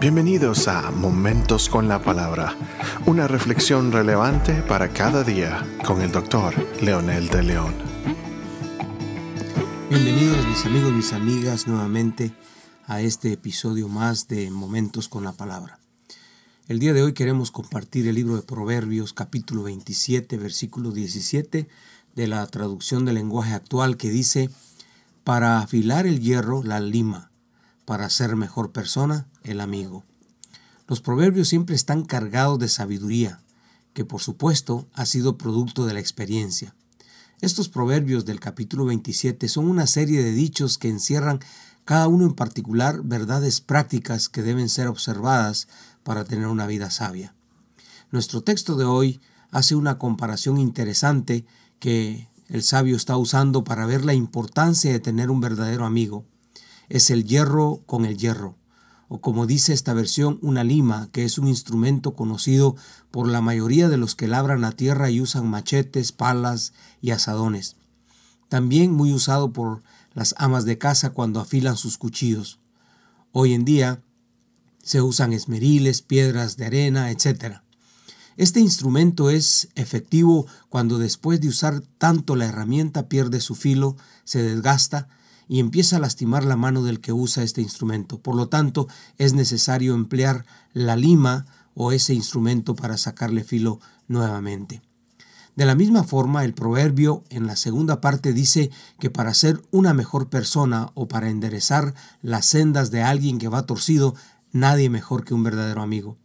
Bienvenidos a Momentos con la Palabra, una reflexión relevante para cada día con el doctor Leonel de León. Bienvenidos mis amigos, mis amigas nuevamente a este episodio más de Momentos con la Palabra. El día de hoy queremos compartir el libro de Proverbios capítulo 27 versículo 17 de la traducción del lenguaje actual que dice, para afilar el hierro la lima para ser mejor persona, el amigo. Los proverbios siempre están cargados de sabiduría, que por supuesto ha sido producto de la experiencia. Estos proverbios del capítulo 27 son una serie de dichos que encierran cada uno en particular verdades prácticas que deben ser observadas para tener una vida sabia. Nuestro texto de hoy hace una comparación interesante que el sabio está usando para ver la importancia de tener un verdadero amigo es el hierro con el hierro, o como dice esta versión, una lima, que es un instrumento conocido por la mayoría de los que labran la tierra y usan machetes, palas y asadones. También muy usado por las amas de casa cuando afilan sus cuchillos. Hoy en día se usan esmeriles, piedras de arena, etc. Este instrumento es efectivo cuando después de usar tanto la herramienta pierde su filo, se desgasta y empieza a lastimar la mano del que usa este instrumento. Por lo tanto, es necesario emplear la lima o ese instrumento para sacarle filo nuevamente. De la misma forma, el proverbio en la segunda parte dice que para ser una mejor persona o para enderezar las sendas de alguien que va torcido, nadie mejor que un verdadero amigo.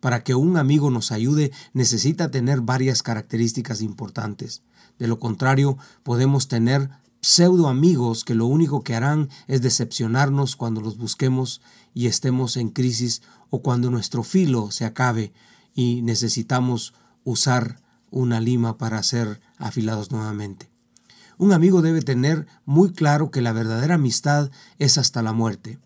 Para que un amigo nos ayude necesita tener varias características importantes. De lo contrario, podemos tener pseudo amigos que lo único que harán es decepcionarnos cuando los busquemos y estemos en crisis o cuando nuestro filo se acabe y necesitamos usar una lima para ser afilados nuevamente. Un amigo debe tener muy claro que la verdadera amistad es hasta la muerte.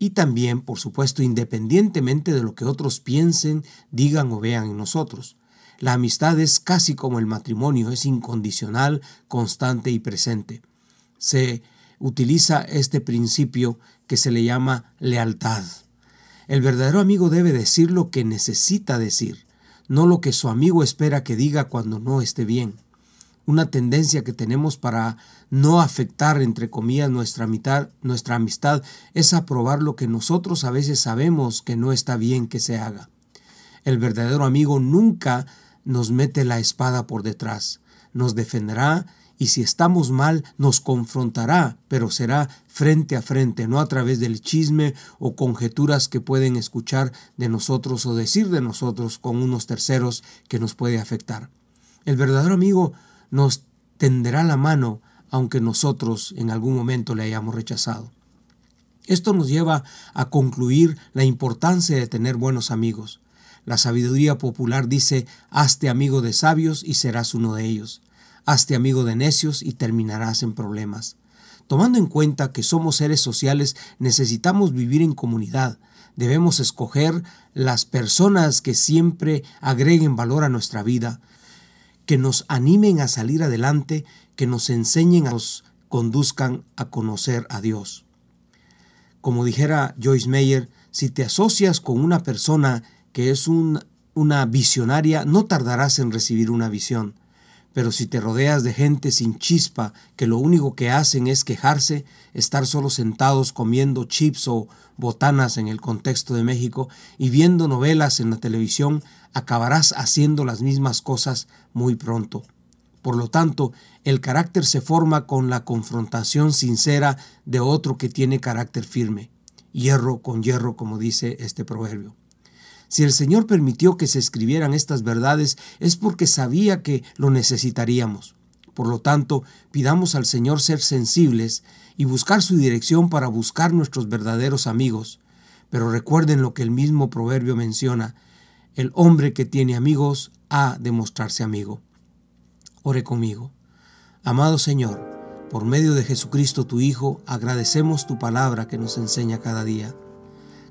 Y también, por supuesto, independientemente de lo que otros piensen, digan o vean en nosotros. La amistad es casi como el matrimonio, es incondicional, constante y presente. Se utiliza este principio que se le llama lealtad. El verdadero amigo debe decir lo que necesita decir, no lo que su amigo espera que diga cuando no esté bien. Una tendencia que tenemos para no afectar, entre comillas, nuestra, nuestra amistad es aprobar lo que nosotros a veces sabemos que no está bien que se haga. El verdadero amigo nunca nos mete la espada por detrás, nos defenderá y si estamos mal nos confrontará, pero será frente a frente, no a través del chisme o conjeturas que pueden escuchar de nosotros o decir de nosotros con unos terceros que nos puede afectar. El verdadero amigo nos tenderá la mano aunque nosotros en algún momento le hayamos rechazado. Esto nos lleva a concluir la importancia de tener buenos amigos. La sabiduría popular dice, hazte amigo de sabios y serás uno de ellos. Hazte amigo de necios y terminarás en problemas. Tomando en cuenta que somos seres sociales, necesitamos vivir en comunidad. Debemos escoger las personas que siempre agreguen valor a nuestra vida, que nos animen a salir adelante, que nos enseñen, a nos conduzcan a conocer a Dios. Como dijera Joyce Meyer, si te asocias con una persona que es una visionaria, no tardarás en recibir una visión. Pero si te rodeas de gente sin chispa, que lo único que hacen es quejarse, estar solo sentados comiendo chips o botanas en el contexto de México y viendo novelas en la televisión, acabarás haciendo las mismas cosas muy pronto. Por lo tanto, el carácter se forma con la confrontación sincera de otro que tiene carácter firme. Hierro con hierro, como dice este proverbio. Si el Señor permitió que se escribieran estas verdades es porque sabía que lo necesitaríamos. Por lo tanto, pidamos al Señor ser sensibles y buscar su dirección para buscar nuestros verdaderos amigos. Pero recuerden lo que el mismo proverbio menciona, el hombre que tiene amigos ha de mostrarse amigo. Ore conmigo. Amado Señor, por medio de Jesucristo tu Hijo, agradecemos tu palabra que nos enseña cada día.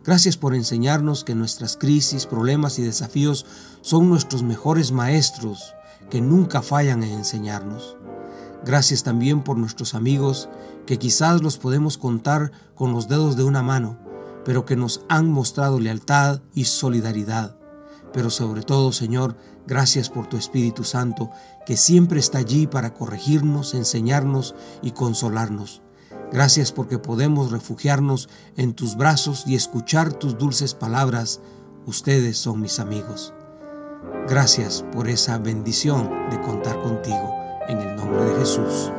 Gracias por enseñarnos que nuestras crisis, problemas y desafíos son nuestros mejores maestros que nunca fallan en enseñarnos. Gracias también por nuestros amigos que quizás los podemos contar con los dedos de una mano, pero que nos han mostrado lealtad y solidaridad. Pero sobre todo, Señor, gracias por tu Espíritu Santo, que siempre está allí para corregirnos, enseñarnos y consolarnos. Gracias porque podemos refugiarnos en tus brazos y escuchar tus dulces palabras. Ustedes son mis amigos. Gracias por esa bendición de contar contigo. En el nombre de Jesús.